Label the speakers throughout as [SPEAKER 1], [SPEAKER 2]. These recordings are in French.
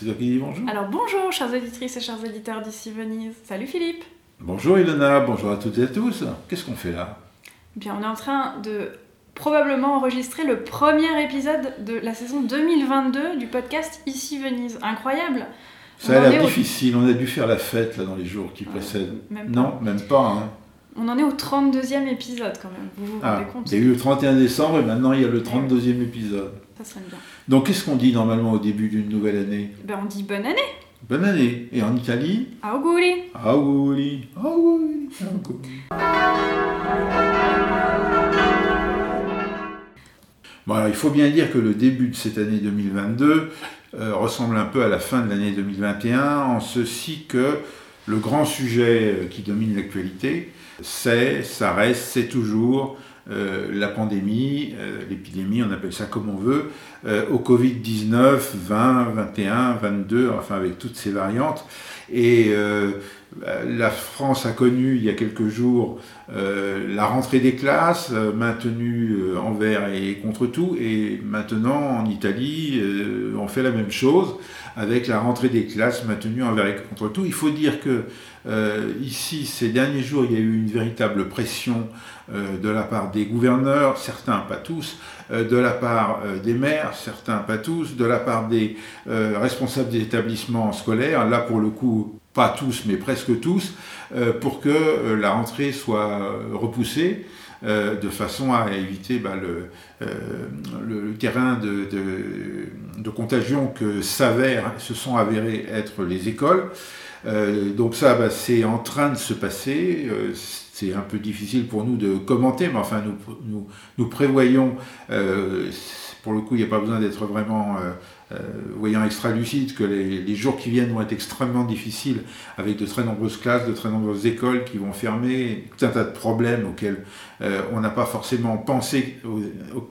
[SPEAKER 1] C'est toi qui dis bonjour
[SPEAKER 2] Alors bonjour chères auditrices et chers auditeurs d'ici Venise. Salut Philippe
[SPEAKER 1] Bonjour Ilona, bonjour à toutes et à tous. Qu'est-ce qu'on fait là?
[SPEAKER 2] Bien, on est en train de probablement enregistrer le premier épisode de la saison 2022 du podcast Ici Venise. Incroyable
[SPEAKER 1] Ça
[SPEAKER 2] On
[SPEAKER 1] a l'air
[SPEAKER 2] au-
[SPEAKER 1] difficile, on a dû faire la fête là dans les jours qui précèdent.
[SPEAKER 2] Même.
[SPEAKER 1] Non, même pas. Hein.
[SPEAKER 2] On en est au 32e épisode quand même, vous vous
[SPEAKER 1] Ah,
[SPEAKER 2] rendez compte
[SPEAKER 1] il y a eu le 31 décembre et maintenant il y a le 32e épisode.
[SPEAKER 2] Ça serait bien.
[SPEAKER 1] Donc qu'est-ce qu'on dit normalement au début d'une nouvelle année?
[SPEAKER 2] Ben on dit bonne année
[SPEAKER 1] Bonne année. Et en Italie?
[SPEAKER 2] Auguri
[SPEAKER 1] Auguri. Auguri. Auguri. Bon, alors, il faut bien dire que le début de cette année 2022 euh, ressemble un peu à la fin de l'année 2021, en ceci que le grand sujet euh, qui domine l'actualité, c'est, ça reste, c'est toujours euh, la pandémie, euh, l'épidémie, on appelle ça comme on veut, euh, au Covid-19, 20, 21, 22, enfin avec toutes ces variantes. Et la France a connu il y a quelques jours la rentrée des classes, maintenue envers et contre tout, et maintenant en Italie, on fait la même chose avec la rentrée des classes maintenue envers et contre tout. Il faut dire que euh, ici, ces derniers jours, il y a eu une véritable pression euh, de la part des gouverneurs, certains, pas tous, euh, de la part euh, des maires, certains, pas tous, de la part des euh, responsables des établissements scolaires, là pour le coup, pas tous, mais presque tous, euh, pour que la rentrée soit repoussée. Euh, de façon à éviter bah, le, euh, le, terrain de, de, contagion que se sont avérés être les écoles. Euh, donc ça, bah, c'est en train de se passer. C'est un peu difficile pour nous de commenter, mais enfin, nous, nous, prévoyons, pour le coup, il n'y a pas besoin d'être vraiment euh, voyant extra lucide, que les, jours qui viennent vont être extrêmement difficiles, avec de très nombreuses classes, de très nombreuses écoles qui vont fermer, tout un tas de problèmes auxquels euh, on n'a pas forcément pensé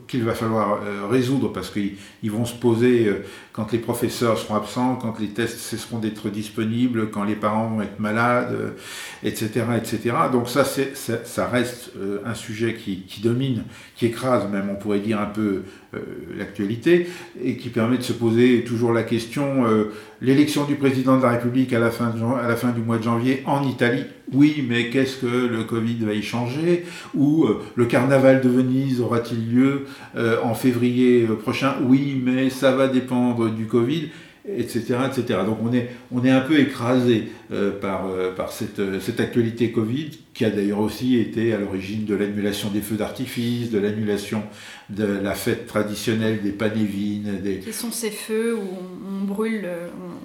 [SPEAKER 1] qu'il va falloir euh, résoudre, parce qu'ils ils vont se poser quand les professeurs seront absents, quand les tests cesseront d'être disponibles, quand les parents vont être malades, euh, etc., etc. Donc ça, ça, reste euh, un sujet qui, domine, qui écrase même, on pourrait dire un peu euh, l'actualité, et qui permet de se poser toujours la question l'élection du président de la République à la fin, du mois de janvier en Italie. Oui, mais qu'est-ce que le Covid va y changer? Ou le carnaval de Venise aura-t-il lieu en février prochain? Oui, mais ça va dépendre du Covid etc., etc. Donc on est, on est un peu écrasé euh, par, euh, par cette, euh, cette actualité Covid, qui a d'ailleurs aussi été à l'origine de l'annulation des feux d'artifice, de l'annulation de la fête traditionnelle des panévines, des...
[SPEAKER 2] Quels sont ces feux où on, brûle,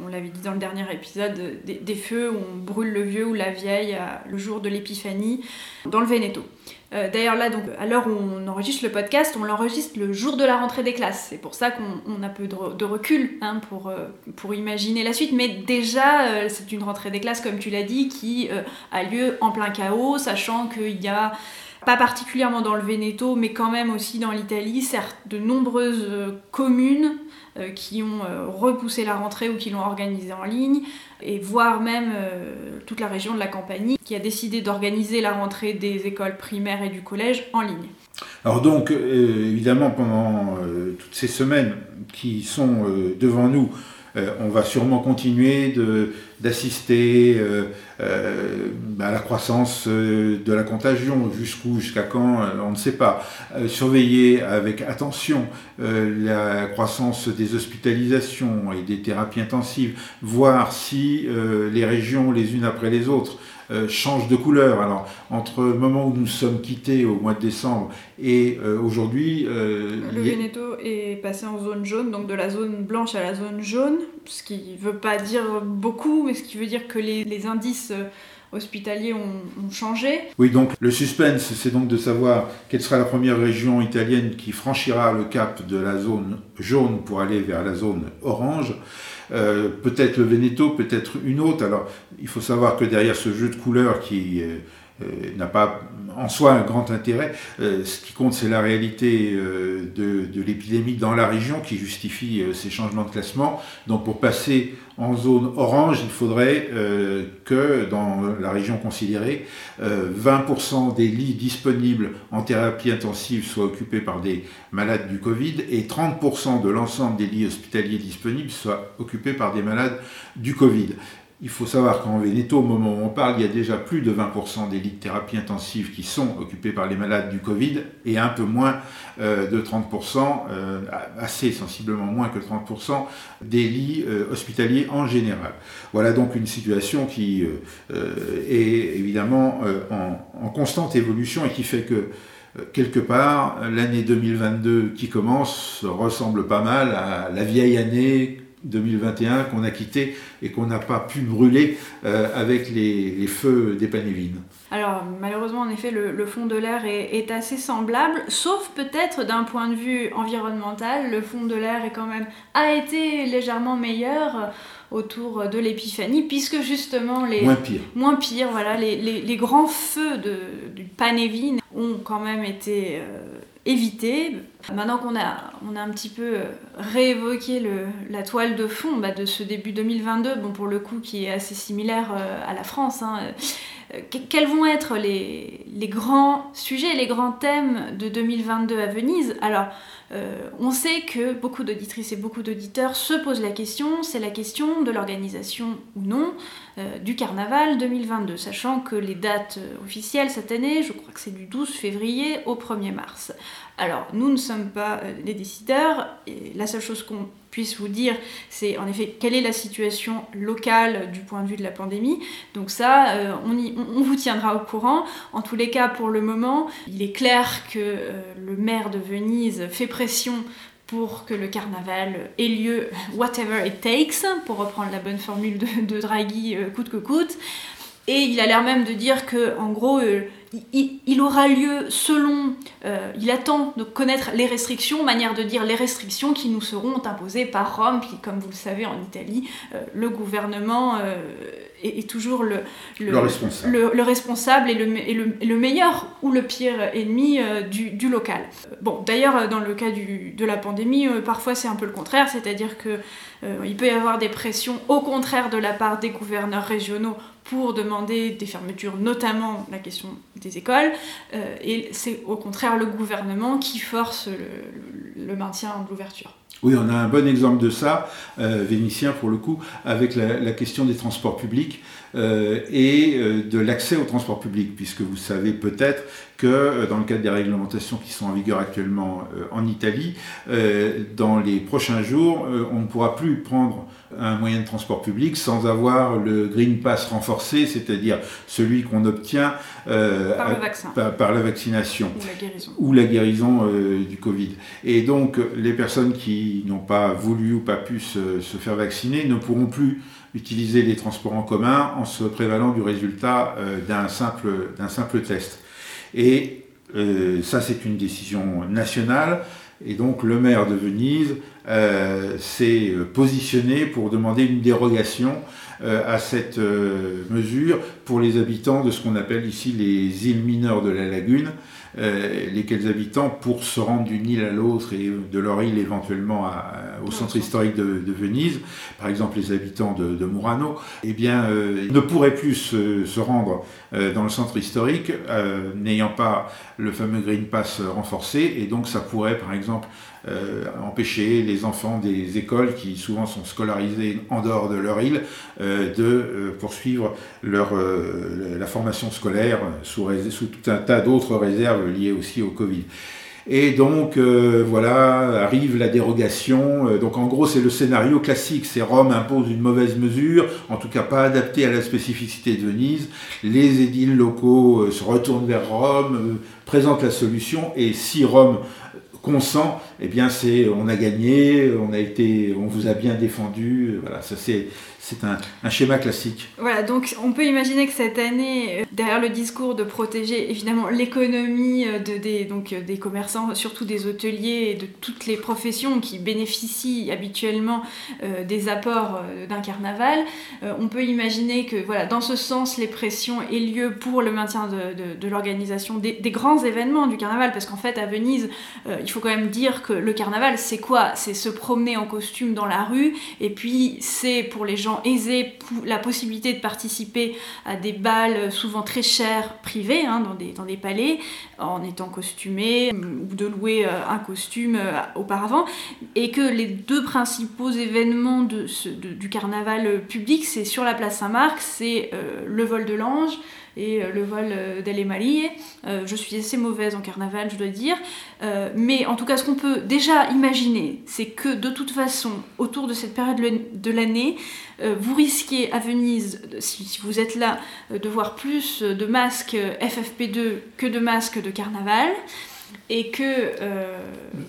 [SPEAKER 2] on, l'avait dit dans le dernier épisode, des, feux où on brûle le vieux ou la vieille le jour de l'épiphanie dans le Veneto. Euh, D'ailleurs là, donc, à l'heure où on enregistre le podcast, on l'enregistre le jour de la rentrée des classes. C'est pour ça qu'on on a peu de, re- de recul hein, pour, euh, pour imaginer la suite. Mais déjà, euh, c'est une rentrée des classes, comme tu l'as dit, qui a lieu en plein chaos, sachant qu'il y a pas particulièrement dans le Veneto, mais quand même aussi dans l'Italie, certes, de nombreuses communes qui ont euh, repoussé la rentrée ou qui l'ont organisée en ligne, et voire même euh, toute la région de la Campanie qui a décidé d'organiser la rentrée des écoles primaires et du collège en ligne.
[SPEAKER 1] Alors donc, euh, évidemment, pendant euh, toutes ces semaines qui sont euh, devant nous, euh, on va sûrement continuer d'assister euh, euh, à la croissance euh, de la contagion. Jusqu'où, jusqu'à quand, euh, on ne sait pas. Euh, surveiller avec attention euh, la croissance des hospitalisations et des thérapies intensives, voir si euh, les régions, les unes après les autres, euh, changent de couleur. Alors, entre le moment où nous sommes quittés au mois de décembre et euh, aujourd'hui, euh,
[SPEAKER 2] Le Veneto est passé en zone jaune, donc de la zone blanche à la zone jaune, ce qui veut pas dire beaucoup, mais ce qui veut dire que les, les indices hospitaliers ont, changé.
[SPEAKER 1] Oui, donc le suspense, c'est donc de savoir quelle sera la première région italienne qui franchira le cap de la zone jaune pour aller vers la zone orange. Euh, peut-être le Veneto, peut-être une autre. Alors, il faut savoir que derrière ce jeu de couleurs qui n'a pas en soi un grand intérêt. Euh, ce qui compte, c'est la réalité euh, de l'épidémie dans la région qui justifie ces changements de classement. Donc pour passer en zone orange, il faudrait que dans la région considérée, 20% des lits disponibles en thérapie intensive soient occupés par des malades du Covid et 30% de l'ensemble des lits hospitaliers disponibles soient occupés par des malades du Covid. Il faut savoir qu'en Veneto, au moment où on parle, il y a déjà plus de 20% des lits de thérapie intensive qui sont occupés par les malades du Covid et un peu moins euh, de 30%, euh, assez sensiblement moins que 30% des lits euh, hospitaliers en général. Voilà donc une situation qui est évidemment en, en, constante évolution et qui fait que quelque part, l'année 2022 qui commence ressemble pas mal à la vieille année 2021 qu'on a quitté et qu'on n'a pas pu brûler euh, avec les, feux des Panévines.
[SPEAKER 2] Alors malheureusement en effet le, fond de l'air est, assez semblable, sauf peut-être d'un point de vue environnemental, le fond de l'air est quand même a été légèrement meilleur euh, autour de l'épiphanie puisque justement les
[SPEAKER 1] moins pire,
[SPEAKER 2] moins pire voilà les, les, grands feux de, du Panévine ont quand même été euh, éviter. Maintenant qu'on a, on a un petit peu euh, réévoqué le, la toile de fond bah, de ce début 2022, bon pour le coup qui est assez similaire euh, à la France, hein, euh, quels vont être les, les, grands sujets, les grands thèmes de 2022 à Venise? Alors, on sait que beaucoup d'auditrices et beaucoup d'auditeurs se posent la question, c'est la question de l'organisation ou non du carnaval 2022, sachant que les dates officielles cette année, je crois que c'est du 12 février au 1er mars. Alors, nous ne sommes pas euh, les décideurs, et la seule chose qu'on puisse vous dire, c'est en effet quelle est la situation locale du point de vue de la pandémie. Donc ça, euh, on, vous tiendra au courant. En tous les cas, pour le moment, il est clair que euh, le maire de Venise fait pression pour que le carnaval ait lieu whatever it takes, pour reprendre la bonne formule de, Draghi coûte que coûte. Et il a l'air même de dire que, en gros, il, aura lieu selon, euh, il attend de connaître les restrictions, manière de dire les restrictions qui nous seront imposées par Rome, qui comme vous le savez en Italie, euh, le gouvernement euh, est, toujours le,
[SPEAKER 1] le, responsable.
[SPEAKER 2] le, responsable et, le, meilleur ou le pire ennemi du, local. Bon, d'ailleurs, dans le cas de la pandémie, parfois c'est un peu le contraire, c'est-à-dire que il peut y avoir des pressions au contraire de la part des gouverneurs régionaux pour demander des fermetures, notamment la question des écoles, euh, et c'est au contraire le gouvernement qui force le, maintien de l'ouverture.
[SPEAKER 1] Oui, on a un bon exemple de ça, euh, vénitien pour le coup, avec la, question des transports publics euh, et de l'accès aux transports publics, puisque vous savez peut-être que dans le cadre des réglementations qui sont en vigueur actuellement en Italie, dans les prochains jours, on ne pourra plus prendre un moyen de transport public sans avoir le Green Pass renforcé, c'est-à-dire celui qu'on obtient
[SPEAKER 2] euh,
[SPEAKER 1] par, la vaccination
[SPEAKER 2] ou la
[SPEAKER 1] guérison, euh, du Covid. Et donc les personnes qui n'ont pas voulu ou pas pu se, faire vacciner ne pourront plus utiliser les transports en commun en se prévalant du résultat euh, d'un simple, simple test. Et ça, c'est une décision nationale. Et donc le maire de Venise euh, s'est positionné pour demander une dérogation euh, à cette euh, mesure pour les habitants de ce qu'on appelle ici les îles mineures de la lagune, lesquels habitants, pour se rendre d'une île à l'autre et de leur île éventuellement au centre historique de, Venise, par exemple les habitants de, Murano, eh bien, ne pourraient plus se, rendre dans le centre historique n'ayant pas le fameux Green Pass renforcé, et donc ça pourrait par exemple euh, empêcher les enfants des écoles qui souvent sont scolarisés en dehors de leur île euh, de euh, poursuivre leur, la formation scolaire sous, sous tout un tas d'autres réserves liées aussi au Covid. Et donc voilà, arrive la dérogation. donc en gros, c'est le scénario classique. C'est Rome impose une mauvaise mesure, en tout cas pas adaptée à la spécificité de Venise. Les édiles locaux se retournent vers Rome, présentent la solution, et si Rome qu'on sent, eh bien, c'est on a gagné, on a été, on vous a bien défendu. Voilà, ça c'est c'est un, schéma classique.
[SPEAKER 2] Voilà, donc on peut imaginer que cette année, euh, derrière le discours de protéger évidemment l'économie euh, de, des, euh, des commerçants, surtout des hôteliers et de toutes les professions qui bénéficient habituellement des apports d'un carnaval, on peut imaginer que voilà, dans ce sens, les pressions aient lieu pour le maintien de l'organisation des, des, grands événements du carnaval, parce qu'en fait à Venise, il faut quand même dire que le carnaval, c'est quoi? C'est se promener en costume dans la rue, et puis c'est pour les gens aisés la possibilité de participer à des balles souvent très chers privés hein, dans, des, dans des palais en étant costumés ou de louer euh, un costume euh, auparavant. Et que les deux principaux événements du carnaval public c'est sur la place Saint-Marc c'est euh, le vol de l'ange et euh, le vol euh, d'Elle Marie. Euh, je suis assez mauvaise en carnaval, je dois dire. mais en tout cas, ce qu'on peut déjà imaginer, c'est que de toute façon, autour de cette période de l'année, vous risquez à Venise, si, vous êtes là, de voir plus de masques FFP2 que de masques de carnaval et que...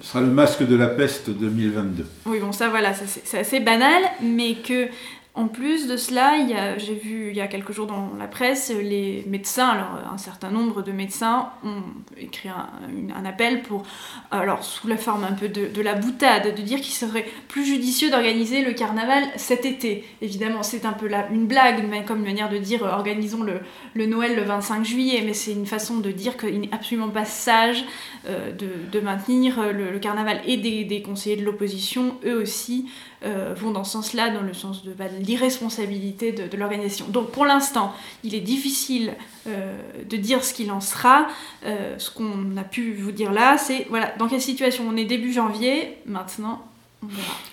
[SPEAKER 1] Ce sera le masque de la peste 2022.
[SPEAKER 2] Oui, bon, ça voilà, c'est assez banal, mais que en plus de cela, j'ai vu il y a quelques jours dans la presse, les médecins, alors un certain nombre de médecins ont écrit un, appel pour, alors sous la forme un peu de, la boutade, de dire qu'il serait plus judicieux d'organiser le carnaval cet été. Évidemment, c'est un peu une blague, comme une manière de dire euh, organisons le, Noël le 25 juillet, mais c'est une façon de dire qu'il n'est absolument pas sage euh, de, maintenir le, carnaval et des, conseillers de l'opposition, eux aussi, euh, vont dans ce sens-là, dans le sens de, bah, l'irresponsabilité de, l'organisation. Donc pour l'instant, il est difficile euh, de dire ce qu'il en sera. Euh, ce qu'on a pu vous dire là, c'est voilà, dans quelle situation on est début janvier, maintenant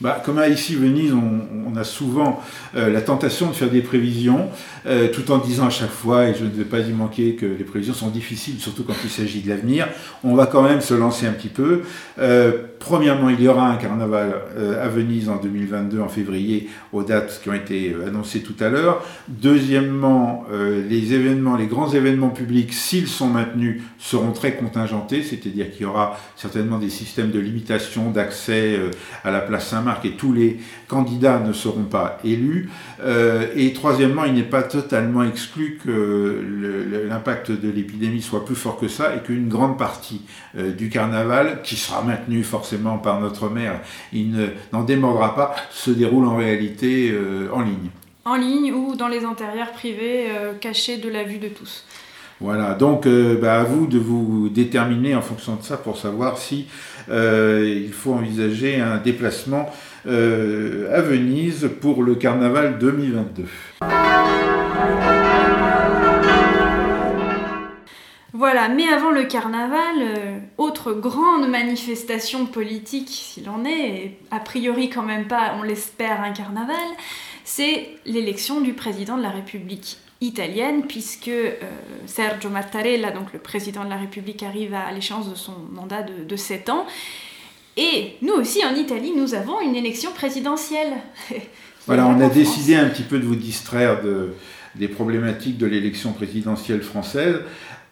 [SPEAKER 1] bah, comme à ici Venise, on, a souvent euh, la tentation de faire des prévisions, euh, tout en disant à chaque fois, et je ne vais pas y manquer, que les prévisions sont difficiles, surtout quand il s'agit de l'avenir. On va quand même se lancer un petit peu. Euh, premièrement, il y aura un carnaval à Venise en 2022, en février, aux dates qui ont été annoncées tout à l'heure. Deuxièmement, les événements, les grands événements publics, s'ils sont maintenus, seront très contingentés, c'est-à-dire qu'il y aura certainement des systèmes de limitation d'accès à la place Saint-Marc et tous les candidats ne seront pas élus. Euh, et troisièmement, il n'est pas totalement exclu que l'impact de l'épidémie soit plus fort que ça et qu'une grande partie euh, du carnaval, qui sera maintenu forcément par notre maire, il n'en démordra pas, se déroule en réalité euh, en ligne.
[SPEAKER 2] En ligne ou dans les intérieurs privés cachés de la vue de tous.
[SPEAKER 1] Voilà, donc bah, à vous de vous déterminer en fonction de ça pour savoir si euh, il faut envisager un déplacement euh, à Venise pour le carnaval 2022.
[SPEAKER 2] Voilà, mais avant le carnaval, euh, autre grande manifestation politique, s'il en est, et a priori quand même pas, on l'espère, un carnaval, c'est l'élection du président de la République italienne, puisque euh, Sergio Mattarella, donc le président de la République, arrive à l'échéance de son mandat de, de 7 ans. Et nous aussi, en Italie, nous avons une élection présidentielle.
[SPEAKER 1] voilà, on a décidé un petit peu de vous distraire de, des problématiques de l'élection présidentielle française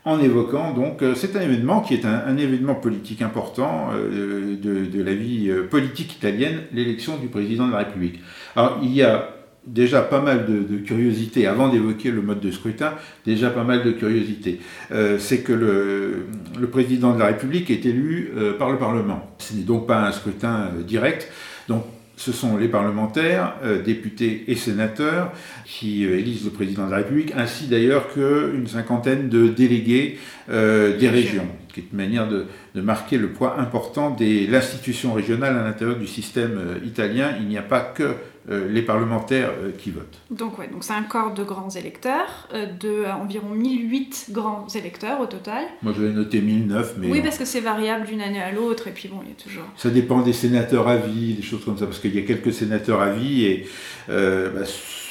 [SPEAKER 1] en évoquant donc euh, c'est un événement qui est un, événement politique important euh, de, de, la vie politique italienne, l'élection du président de la République. Alors il y a déjà pas mal de, curiosité, avant d'évoquer le mode de scrutin, déjà pas mal de curiosité. Euh, c'est que le, le, président de la République est élu euh, par le Parlement. Ce n'est donc pas un scrutin euh, direct. Donc ce sont les parlementaires, députés et sénateurs qui élisent le président de la République, ainsi d'ailleurs qu'une cinquantaine de délégués des régions, qui est une manière de, de marquer le poids important de l'institution régionale à l'intérieur du système italien. Il n'y a pas que euh, les parlementaires euh, qui votent.
[SPEAKER 2] Donc ouais, donc c'est un corps de grands électeurs, euh, de environ 1008 grands électeurs au total.
[SPEAKER 1] Moi je vais noter 1009, mais...
[SPEAKER 2] Oui, parce que c'est variable d'une année à l'autre, et puis bon, il y a toujours...
[SPEAKER 1] Ça dépend des sénateurs à vie, des choses comme ça, parce qu'il y a quelques sénateurs à vie, et bah,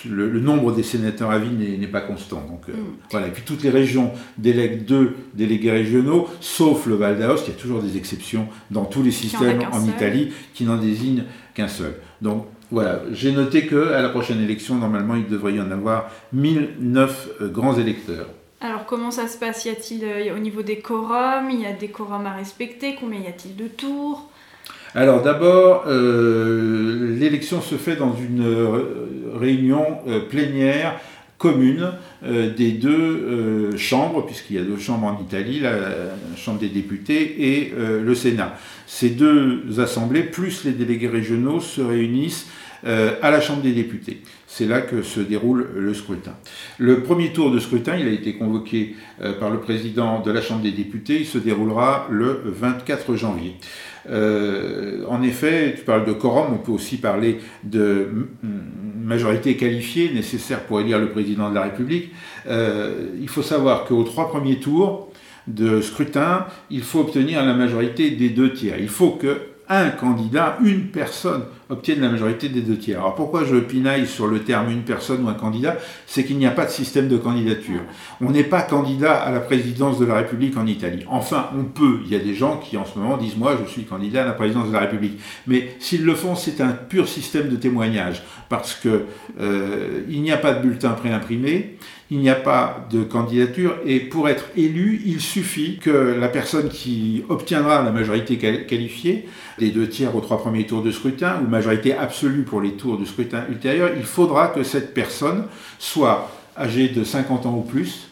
[SPEAKER 1] le, nombre des sénateurs à vie n'est pas constant. Donc, mm. voilà. Et puis toutes les régions délèguent deux délégués régionaux, sauf le Val d'Aoste, il y a toujours des exceptions dans tous les systèmes en, en Italie qui n'en désignent qu'un seul. Donc voilà, j'ai noté qu'à la prochaine élection, normalement, il devrait y en avoir 1009 euh, grands électeurs.
[SPEAKER 2] Alors comment ça se passe? Y a-t-il euh, au niveau des quorums? Il y a des quorums à respecter? Combien y a-t-il de tours?
[SPEAKER 1] Alors d'abord, euh, l'élection se fait dans une euh, réunion plénière commune des deux chambres, puisqu'il y a deux chambres en Italie, la, Chambre des députés et le Sénat. Ces deux assemblées, plus les délégués régionaux, se réunissent à la Chambre des députés. C'est là que se déroule le scrutin. Le premier tour de scrutin, il a été convoqué euh, par le président de la Chambre des députés, il se déroulera le 24 janvier. Euh, en effet, tu parles de quorum, on peut aussi parler de majorité qualifiée nécessaire pour élire le président de la République. Euh, il faut savoir qu'aux trois premiers tours de scrutin, il faut obtenir la majorité des deux tiers. Il faut que un candidat, une personne obtienne la majorité des deux tiers. Alors pourquoi je pinaille sur le terme une personne ou un candidat? C'est qu'il n'y a pas de système de candidature. On n'est pas candidat à la présidence de la République en Italie. Enfin, on peut. Il y a des gens qui en ce moment disent moi je suis candidat à la présidence de la République. Mais s'ils le font, c'est un pur système de témoignage parce que euh, il n'y a pas de bulletin préimprimé il n'y a pas de candidature et pour être élu, il suffit que la personne qui obtiendra la majorité qualifiée, les deux tiers aux trois premiers tours de scrutin, ou majorité absolue pour les tours de scrutin ultérieurs, il faudra que cette personne soit âgée de 50 ans ou plus,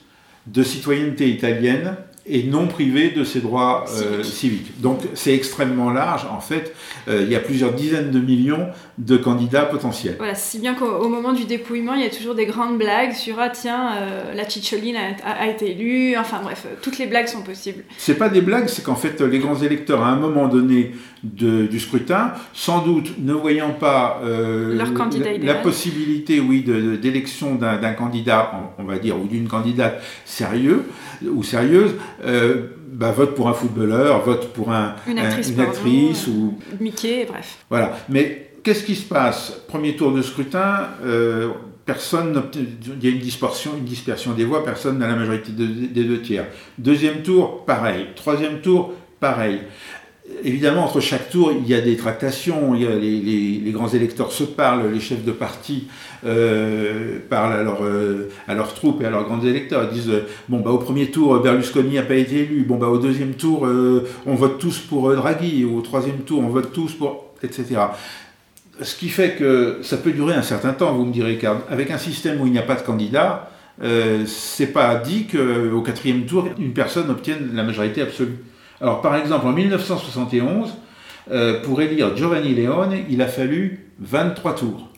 [SPEAKER 1] de citoyenneté italienne, et non privé de ses droits euh, civiques. Donc c'est extrêmement large. En fait, euh, il y a plusieurs dizaines de millions de candidats potentiels.
[SPEAKER 2] Voilà, si bien qu'au moment du dépouillement, il y a toujours des grandes blagues sur ah tiens, euh, la Cicciolina a, été élue. Enfin bref, toutes les blagues sont possibles.
[SPEAKER 1] C'est pas des blagues, c'est qu'en fait les grands électeurs à un moment donné du scrutin, sans doute ne voyant pas
[SPEAKER 2] Leur candidat
[SPEAKER 1] la, la, possibilité, oui, d'élection d'un candidat, on, va dire, ou d'une candidate sérieux ou sérieuse, euh, bah, vote pour un footballeur, vote pour un,
[SPEAKER 2] une actrice,
[SPEAKER 1] ou
[SPEAKER 2] Mickey, bref.
[SPEAKER 1] Voilà. Mais qu'est-ce qui se passe? Premier tour de scrutin, euh, personne il y a une dispersion, une dispersion des voix, personne n'a la majorité des deux tiers. Deuxième tour, pareil. Troisième tour, pareil. Évidemment, entre chaque tour, il y a des tractations, il y a les, grands électeurs se parlent, les chefs de parti euh, parlent euh, à leurs troupes et à leurs grands électeurs. Ils disent euh, bon bah au premier tour Berlusconi n'a pas été élu, bon bah au deuxième tour on vote tous pour Draghi, au troisième tour on vote tous pour etc. Ce qui fait que ça peut durer un certain temps, vous me direz, car avec un système où il n'y a pas de candidat, c'est pas dit qu'au quatrième tour une personne obtienne la majorité absolue. Alors par exemple, en 1971, euh, pour élire Giovanni Leone, il a fallu 23 tours.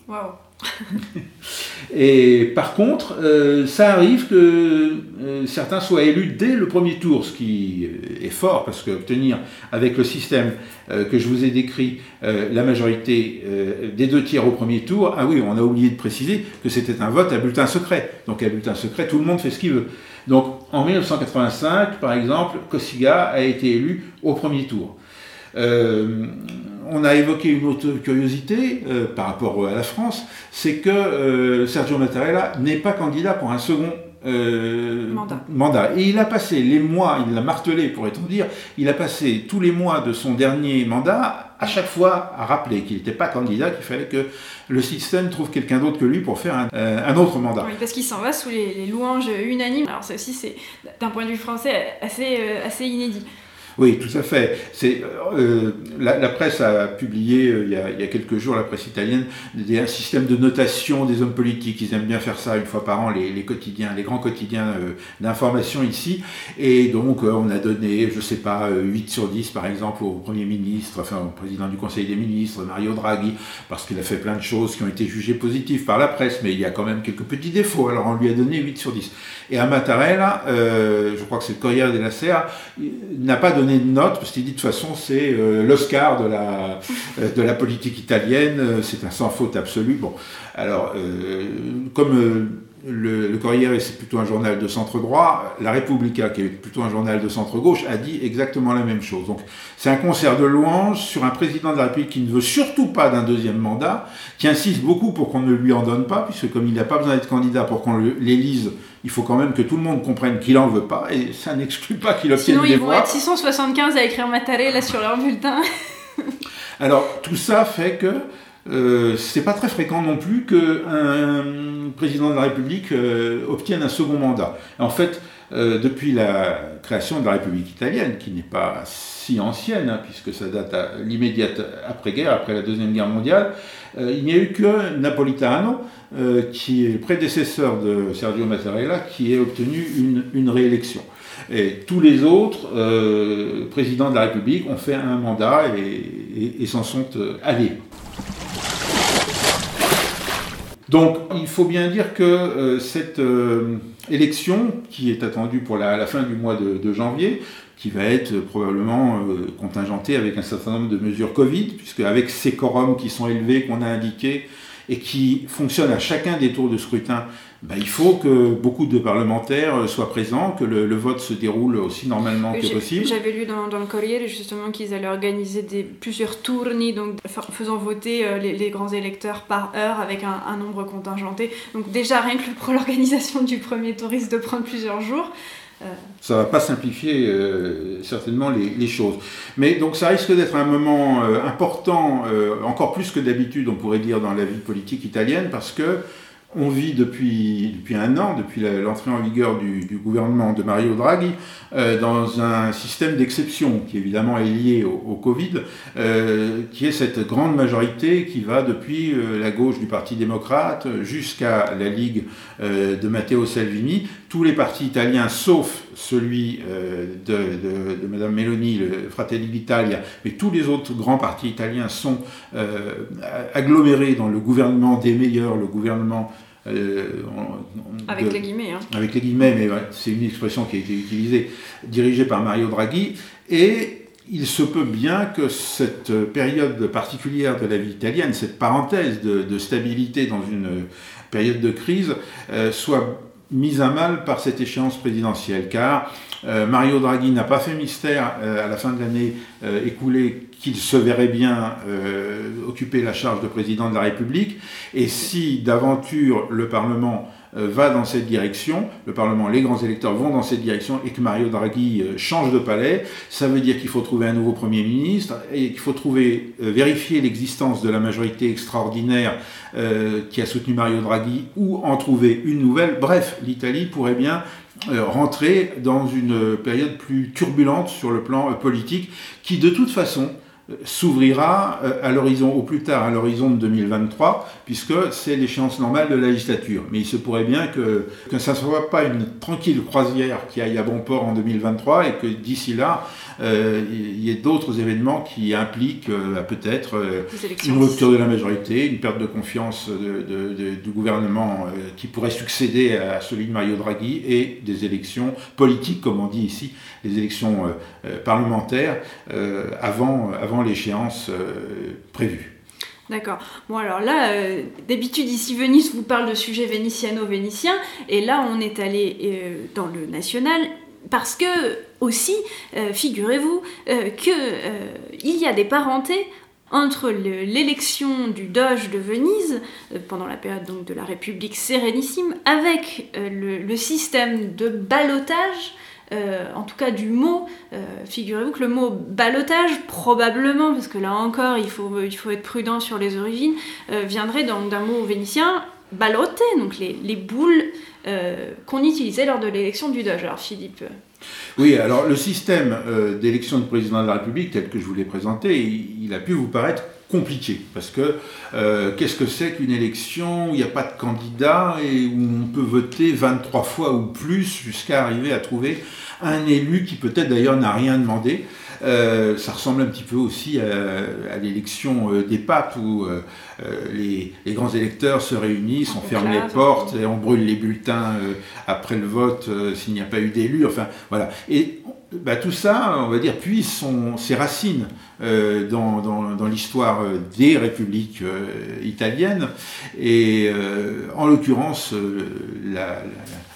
[SPEAKER 1] Et par contre, euh, ça arrive que euh, certains soient élus dès le premier tour, ce qui est fort, parce que obtenir avec le système que je vous ai décrit la majorité des deux tiers au premier tour, ah oui, on a oublié de préciser que c'était un vote à bulletin secret. Donc à bulletin secret, tout le monde fait ce qu'il veut. Donc en 1985, par exemple, Cossiga a été élu au premier tour. Euh, on a évoqué une autre curiosité euh, par rapport à la France, c'est que euh, Sergio Mattarella n'est pas candidat pour un second mandat. mandat. Et il a passé les mois, il l'a martelé pourrait-on dire, il a passé tous les mois de son dernier mandat à chaque fois à rappeler qu'il n'était pas candidat, qu'il fallait que le système trouve quelqu'un d'autre que lui pour faire un, euh, autre mandat.
[SPEAKER 2] Oui, parce qu'il s'en va sous les, louanges unanimes. Alors ça aussi, c'est d'un point de vue français assez, euh, assez inédit.
[SPEAKER 1] Oui, tout à fait. C'est, euh, la, presse a publié euh, il, y a, quelques jours, la presse italienne, un système de notation des hommes politiques. Ils aiment bien faire ça une fois par an, les, quotidiens, les grands quotidiens euh, d'information ici. Et donc, on a donné, je ne sais pas, 8 sur 10 par exemple au Premier ministre, enfin au président du Conseil des ministres, Mario Draghi, parce qu'il a fait plein de choses qui ont été jugées positives par la presse, mais il y a quand même quelques petits défauts. Alors on lui a donné 8 sur 10. Et à Mattarella, je crois que c'est le Corriere della Sera, n'a pas donné de note, parce qu'il dit de toute façon c'est euh, l'Oscar de la, euh, de la politique italienne, euh, c'est un sans faute absolu. Bon, alors, comme le, le, Corriere, c'est plutôt un journal de centre droit, la Repubblica, qui est plutôt un journal de centre gauche, a dit exactement la même chose. Donc, c'est un concert de louanges sur un président de la République qui ne veut surtout pas d'un deuxième mandat, qui insiste beaucoup pour qu'on ne lui en donne pas, puisque comme il n'a pas besoin d'être candidat pour qu'on l'élise il faut quand même que tout le monde comprenne qu'il n'en veut pas, et ça n'exclut pas qu'il obtienne
[SPEAKER 2] des
[SPEAKER 1] voix.
[SPEAKER 2] Sinon, ils vont être 675 à écrire Mataré sur leur bulletin.
[SPEAKER 1] Alors, tout ça fait que euh, c'est pas très fréquent non plus qu'un président de la République euh, obtienne un second mandat. En fait, depuis la création de la République italienne, qui n'est pas si ancienne, hein, puisque ça date à l'immédiate après-guerre, après la Deuxième Guerre mondiale, il n'y a eu que Napolitano, qui est le prédécesseur de Sergio Mattarella, qui a obtenu une, réélection. Et tous les autres euh, présidents de la République ont fait un mandat et, s'en sont euh, allés. Donc il faut bien dire que euh, cette élection, qui est attendue pour la, fin du mois de, janvier, qui va être probablement contingentée avec un certain nombre de mesures Covid, puisque avec ces quorums qui sont élevés, qu'on a indiqués, et qui fonctionnent à chacun des tours de scrutin, ben, il faut que beaucoup de parlementaires soient présents, que le, vote se déroule aussi normalement que possible.
[SPEAKER 2] J'avais lu dans, le Corriere justement qu'ils allaient organiser des, plusieurs tournis, donc faisant voter euh, les, grands électeurs par heure avec un, nombre contingenté. Donc déjà rien que pour l'organisation du premier tour risque de prendre plusieurs jours.
[SPEAKER 1] Euh. Ça va pas simplifier euh, certainement les, les, choses. Mais donc ça risque d'être un moment important, encore plus que d'habitude on pourrait dire dans la vie politique italienne, parce que on vit depuis, depuis un an, depuis l'entrée en vigueur du, gouvernement de Mario Draghi, euh, dans un système d'exception qui évidemment est lié au, Covid, euh, qui est cette grande majorité qui va depuis euh, la gauche du Parti démocrate jusqu'à la Ligue de Matteo Salvini. Tous les partis italiens, sauf celui de, de, Madame Meloni, le Fratelli d'Italia, mais tous les autres grands partis italiens sont agglomérés dans le gouvernement des meilleurs, le gouvernement
[SPEAKER 2] euh, avec les guillemets. Hein.
[SPEAKER 1] Avec les guillemets, mais c'est une expression qui a été utilisée, dirigée par Mario Draghi. Et il se peut bien que cette période particulière de la vie italienne, cette parenthèse de, stabilité dans une période de crise, euh, soit mise à mal par cette échéance présidentielle. Car euh, Mario Draghi n'a pas fait mystère à la fin de l'année écoulée qu'il se verrait bien euh, occuper la charge de président de la République. Et si d'aventure le Parlement euh, va dans cette direction, le Parlement, les grands électeurs vont dans cette direction et que Mario Draghi euh, change de palais, ça veut dire qu'il faut trouver un nouveau Premier ministre et qu'il faut trouver, vérifier l'existence de la majorité extraordinaire qui a soutenu Mario Draghi ou en trouver une nouvelle. Bref, l'Italie pourrait bien rentrer dans une période plus turbulente sur le plan politique qui de toute façon s'ouvrira euh, à l'horizon, au plus tard à l'horizon de 2023, puisque c'est l'échéance normale de la législature. Mais il se pourrait bien que, que ça ne soit pas une tranquille croisière qui aille à bon port en 2023 et que d'ici là, il y ait d'autres événements qui impliquent euh, peut-être une rupture de la majorité, une perte de confiance du gouvernement qui pourrait succéder à celui de Mario Draghi et des élections politiques, comme on dit ici, les élections parlementaires avant, avant l'échéance euh, prévue.
[SPEAKER 2] D'accord. Bon alors là, euh, d'habitude ici Venise vous parle de sujets vénitiano-vénitiens, et là on est allé euh, dans le national parce que aussi, figurez-vous, qu'il y a des parentés entre l'élection du Doge de Venise, pendant la période donc, de la République sérénissime, avec le, système de balotage euh, en tout cas du mot, euh, figurez-vous que le mot balotage, probablement, parce que là encore il faut, il faut être prudent sur les origines, euh, viendrait d'un mot vénitien baloté, donc les, les boules qu'on utilisait lors de l'élection du Doge. Alors Philippe.
[SPEAKER 1] Oui, alors le système d'élection du président de la République, tel que je vous l'ai présenté, il, a pu vous paraître compliqué. Parce que qu'est-ce que c'est qu'une élection où il n'y a pas de candidat et où on peut voter 23 fois ou plus jusqu'à arriver à trouver un élu qui peut-être d'ailleurs n'a rien demandé? Euh, ça ressemble un petit peu aussi à, l'élection euh, des papes où euh, les, grands électeurs se réunissent, on ferme les portes et on brûle les bulletins après le vote s'il n'y a pas eu d'élu. Enfin voilà. Et bah, tout ça, on va dire, puise son, ses racines dans, dans, l'histoire des républiques italiennes. Et en l'occurrence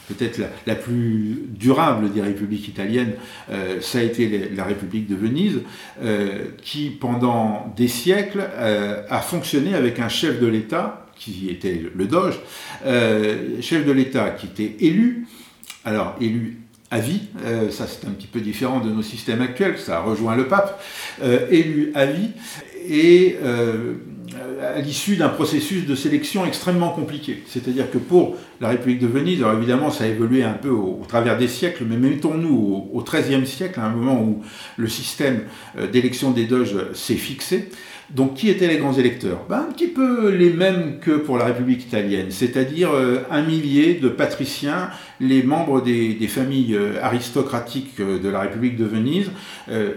[SPEAKER 1] peut-être la, plus durable des républiques italiennes, euh, ça a été la République de Venise, euh, qui pendant des siècles euh, a fonctionné avec un chef de l'État, qui était le Doge, chef de l'État qui était élu, alors élu à vie, ça c'est un petit peu différent de nos systèmes actuels, ça rejoint le pape, élu à vie, et à l'issue d'un processus de sélection extrêmement compliqué. C'est-à-dire que pour la République de Venise, alors évidemment ça a évolué un peu au, travers des siècles, mais mettons-nous au XIIIe siècle, à un moment où le système euh, d'élection des doges s'est fixé. Donc qui étaient les grands électeurs? Ben, Un petit peu les mêmes que pour la République italienne, c'est-à-dire euh, un millier de patriciens, les membres des, familles euh, aristocratiques euh, de la République de Venise,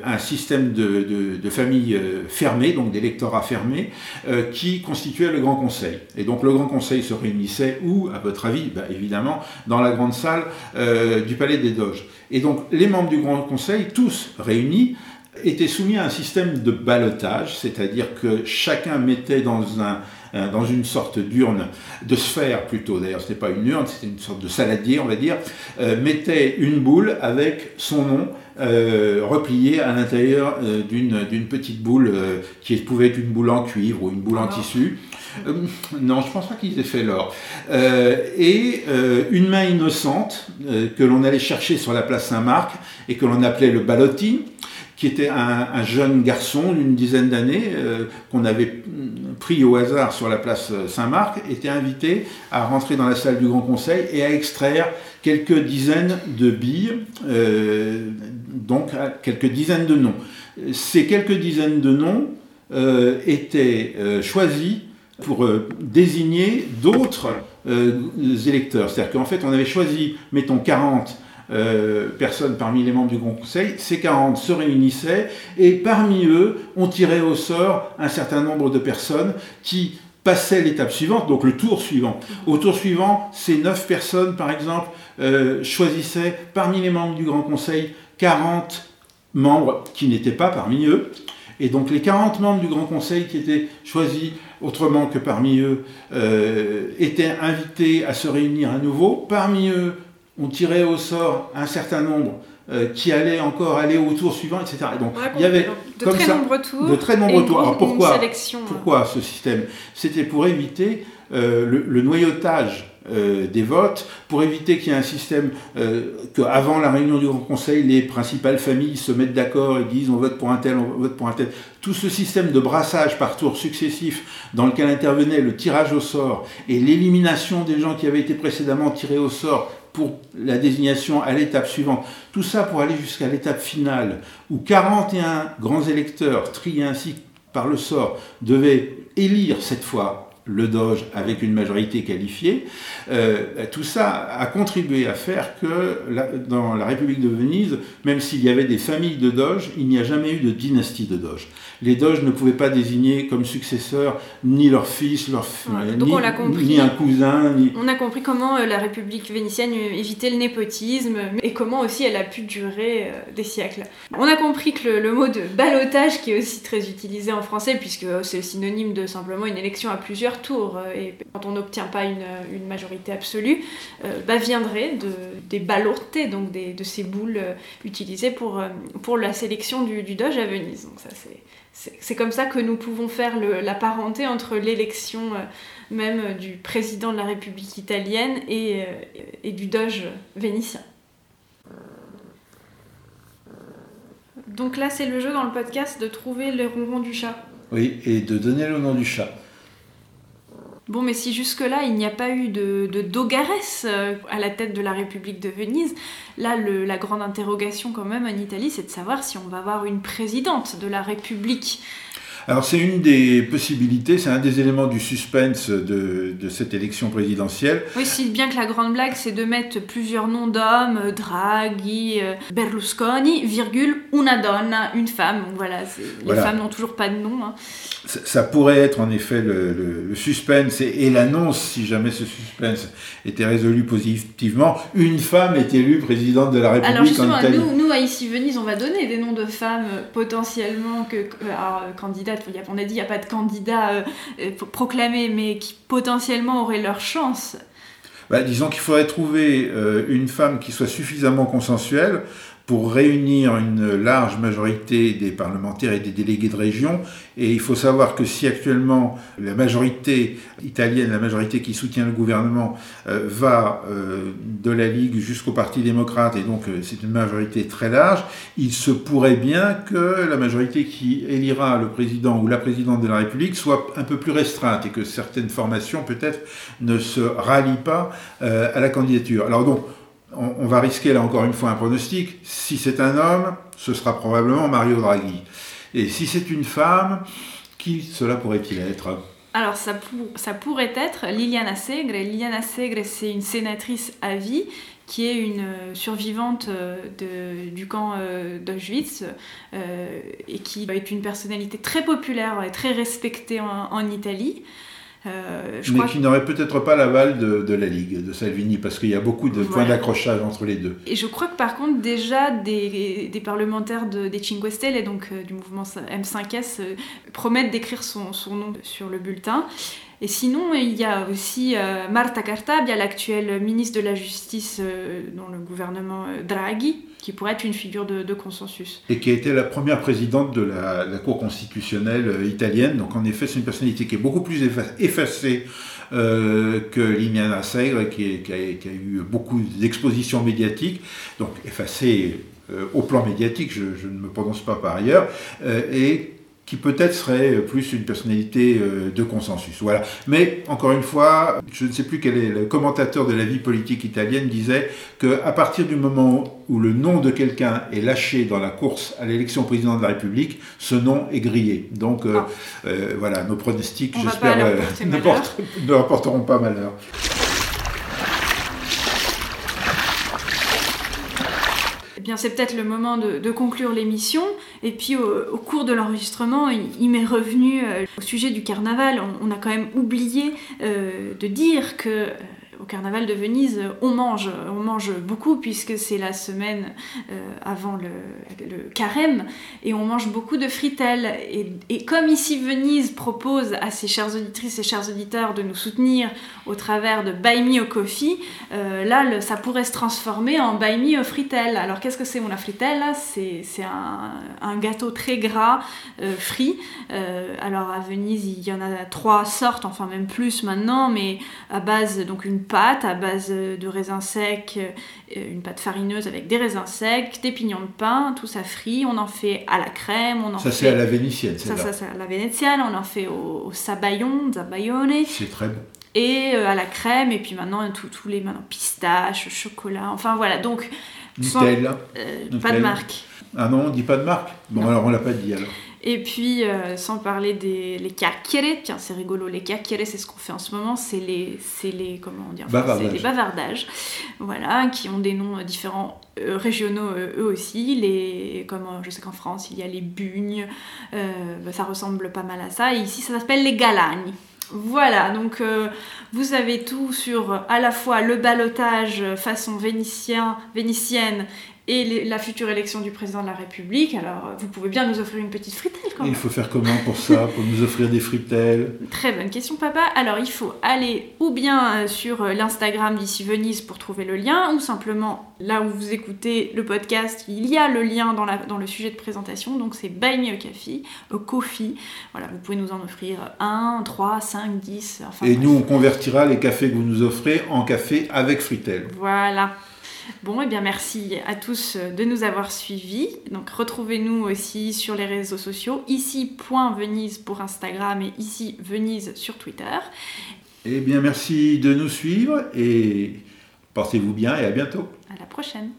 [SPEAKER 1] un système de, familles fermées, donc d'électorats fermés, qui constituaient le Grand Conseil. Et donc le Grand Conseil se réunissait où, à votre avis? Ben, Évidemment, dans la grande salle du Palais des Doges. Et donc les membres du Grand Conseil, tous réunis, était soumis à un système de balotage, c'est-à-dire que chacun mettait dans, un, dans une sorte d'urne, de sphère plutôt, d'ailleurs ce n'était pas une urne, c'était une sorte de saladier on va dire, euh, mettait une boule avec son nom euh, replié à l'intérieur euh, d'une petite boule qui pouvait être une boule en cuivre ou une boule en tissu. non, je pense pas qu'ils aient fait l'or. et une main innocente que l'on allait chercher sur la place Saint-Marc et que l'on appelait le ballotti qui était un, jeune garçon d'une dizaine d'années euh, qu'on avait pris au hasard sur la place Saint-Marc, était invité à rentrer dans la salle du Grand Conseil et à extraire quelques dizaines de billes, euh, donc quelques dizaines de noms. Ces quelques dizaines de noms euh, étaient choisis pour désigner d'autres électeurs. C'est-à-dire qu'en fait, on avait choisi, mettons, 40 euh, personnes parmi les membres du Grand Conseil, ces 40 se réunissaient et parmi eux, on tirait au sort un certain nombre de personnes qui passaient l'étape suivante, donc le tour suivant. Au tour suivant, ces 9 personnes, par exemple, euh, choisissaient parmi les membres du Grand Conseil 40 membres qui n'étaient pas parmi eux. Et donc les 40 membres du Grand Conseil qui étaient choisis autrement que parmi eux euh, étaient invités à se réunir à nouveau. Parmi eux, on tirait au sort un certain nombre euh, qui allaient encore aller au tour suivant, etc.
[SPEAKER 2] donc il y avait de très ça, nombreux tours.
[SPEAKER 1] De très nombreux tours. Alors pourquoi, pourquoi ce système? C'était pour éviter euh, le, noyautage euh, des votes, pour éviter qu'il y ait un système qu'avant la réunion du Grand Conseil, les principales familles se mettent d'accord et disent on vote pour un tel, on vote pour un tel. Tout ce système de brassage par tour successif dans lequel intervenait le tirage au sort et l'élimination des gens qui avaient été précédemment tirés au sort pour la désignation à l'étape suivante. Tout ça pour aller jusqu'à l'étape finale où 41 grands électeurs triés ainsi par le sort devaient élire cette fois le Doge avec une majorité qualifiée, euh, tout ça a contribué à faire que dans la République de Venise, même s'il y avait des familles de Doges, il n'y a jamais eu de dynastie de Doges. Les Doges ne pouvaient pas désigner comme successeur ni leur fils, leur, ni, un cousin.
[SPEAKER 2] On a compris comment euh, la République vénitienne évitait le népotisme et comment aussi elle a pu durer euh, des siècles. On a compris que le, mot de balotage, qui est aussi très utilisé en français, puisque c'est synonyme de simplement une élection à plusieurs tour, euh, et quand on n'obtient pas une, majorité absolue, euh, bah, des ballotés, donc de ces boules euh, utilisées pour, pour la sélection du, du Doge à Venise. Donc ça, c'est comme ça que nous pouvons faire la parenté entre l'élection même du président de la République italienne et, et du Doge vénitien. Donc là, c'est le jeu dans le podcast de trouver le ronron du chat.
[SPEAKER 1] Oui, et de donner le nom du chat.
[SPEAKER 2] Bon, mais si jusque-là il n'y a pas eu de, de Dogares euh, à la tête de la République de Venise, là la grande interrogation quand même en Italie, c'est de savoir si on va avoir une présidente de la République.
[SPEAKER 1] Alors c'est une des possibilités, c'est un des éléments du suspense de, de, cette élection présidentielle.
[SPEAKER 2] Oui, si bien que la grande blague, c'est de mettre plusieurs noms d'hommes, euh, Draghi, euh, Berlusconi, virgule, una donna, une femme. Voilà, les femmes n'ont toujours pas de nom. Hein
[SPEAKER 1] ça, pourrait être en effet le, suspense et, l'annonce, si jamais ce suspense était résolu positivement, une femme est élue présidente de la République
[SPEAKER 2] alors justement, Nous, nous, à Ici Venise, on va donner des noms de femmes potentiellement que, candidates, on a dit il n'y a pas de candidat euh, euh, proclamé, mais qui potentiellement auraient leur chance.
[SPEAKER 1] Bah, disons qu'il faudrait trouver euh, une femme qui soit suffisamment consensuelle pour réunir une large majorité des parlementaires et des délégués de région. Et il faut savoir que si actuellement la majorité italienne, la majorité qui soutient le gouvernement, euh, va euh, de la Ligue jusqu'au Parti démocrate, et donc euh, c'est une majorité très large, il se pourrait bien que la majorité qui élira le président ou la présidente de la République soit un peu plus restreinte et que certaines formations peut-être ne se rallient pas à la candidature. Alors donc, on, va risquer là encore une fois un pronostic. Si c'est un homme, ce sera probablement Mario Draghi. Et si c'est une femme, qui cela pourrait-il être?
[SPEAKER 2] Alors ça, pourrait être Liliana Segre. Liliana Segre, c'est une sénatrice à vie qui est une euh, survivante euh, du camp euh, d'Auschwitz et qui est une personnalité très populaire et très respectée en Italie.
[SPEAKER 1] Euh, mais qui n'aurait peut-être pas l'aval de, la Ligue, de Salvini, parce qu'il y a beaucoup de points d'accrochage entre les deux.
[SPEAKER 2] Et je crois que par contre, déjà, des, parlementaires de, des Cinque Stelle, et donc euh, du mouvement M5S, euh, promettent d'écrire son, son, nom sur le bulletin. Et sinon, il y a aussi Marta Cartabia, l'actuelle ministre de la Justice dans le gouvernement Draghi, qui pourrait être une figure de, consensus.
[SPEAKER 1] Et qui a été la première présidente de la, Cour constitutionnelle euh, italienne. Donc en effet, c'est une personnalité qui est beaucoup plus effacée euh, que Liliana Segre, qui, a, eu beaucoup d'expositions médiatiques, donc effacée euh, au plan médiatique, je, je, ne me prononce pas par ailleurs, et qui peut-être serait plus une personnalité euh, de consensus. Voilà. Mais encore une fois, je ne sais plus quel est le commentateur de la vie politique italienne disait que à partir du moment où le nom de quelqu'un est lâché dans la course à l'élection président de la République, ce nom est grillé. Donc euh, ah. euh, voilà, nos pronostics, j'espère, ne, ne rapporteront pas malheur.
[SPEAKER 2] C'est peut-être le moment de, conclure l'émission. Et puis, au, cours de l'enregistrement, il, m'est revenu euh, au sujet du carnaval. On, a quand même oublié euh, de dire que au carnaval de Venise, on mange, on mange beaucoup puisque c'est la semaine euh, avant le, carême et on mange beaucoup de fritelles. Et, comme ici Venise propose à ses chères auditrices et chers auditeurs de nous soutenir au travers de Buy Me au Coffee, euh, là ça pourrait se transformer en Buy Me au fritel. Alors qu'est-ce que c'est mon fritelle C'est un, gâteau très gras, euh, frit. alors à Venise il y en a trois sortes, enfin même plus maintenant, mais à base donc une pâte à base de raisins secs, euh, une pâte farineuse avec des raisins secs, des pignons de pain, tout ça frit. On en fait à la crème, on en
[SPEAKER 1] ça
[SPEAKER 2] c'est
[SPEAKER 1] à la vénitienne,
[SPEAKER 2] ça, ça c'est à la vénitienne. On en fait au, au sabayon, zabayone.
[SPEAKER 1] C'est très bon.
[SPEAKER 2] Et euh, à la crème, et puis maintenant tous les maintenant pistaches, chocolat, enfin voilà. Donc
[SPEAKER 1] Nutella.
[SPEAKER 2] Euh, pas de marque.
[SPEAKER 1] Ah non, on dit pas de marque. Bon alors on l'a pas dit alors.
[SPEAKER 2] Et puis, euh, sans parler des les tiens, c'est rigolo, les chiacchiere, c'est ce qu'on fait en ce moment, c'est les, c'est les, comment dire,
[SPEAKER 1] c'est
[SPEAKER 2] les bavardages, voilà, qui ont des noms différents euh, régionaux eux aussi, les, comme je sais qu'en France, il y a les bugnes, euh, bah, ça ressemble pas mal à ça, et ici, ça s'appelle les galagnes. Voilà, donc vous avez tout sur à la fois le balotage façon vénitien, vénitienne et la future élection du président de la République. Alors, vous pouvez bien nous offrir une petite fritelle quand
[SPEAKER 1] même. Il faut faire comment pour ça, pour nous offrir des fritelles
[SPEAKER 2] Très bonne question, papa. Alors, il faut aller ou bien euh, sur euh, l'Instagram d'ici Venise pour trouver le lien, ou simplement là où vous écoutez le podcast, il y a le lien dans, la, dans le sujet de présentation. Donc, c'est Buy Me a Coffee, Coffee. Voilà, vous pouvez nous en offrir 1, 3, 5, 10.
[SPEAKER 1] Enfin, et nous, on convertira les cafés que vous nous offrez en café avec fritelles.
[SPEAKER 2] Voilà. Bon, et eh bien merci à tous de nous avoir suivis. Donc retrouvez-nous aussi sur les réseaux sociaux, ici Venise pour Instagram et ici Venise sur Twitter.
[SPEAKER 1] Eh bien merci de nous suivre et portez-vous bien et à bientôt.
[SPEAKER 2] À la prochaine.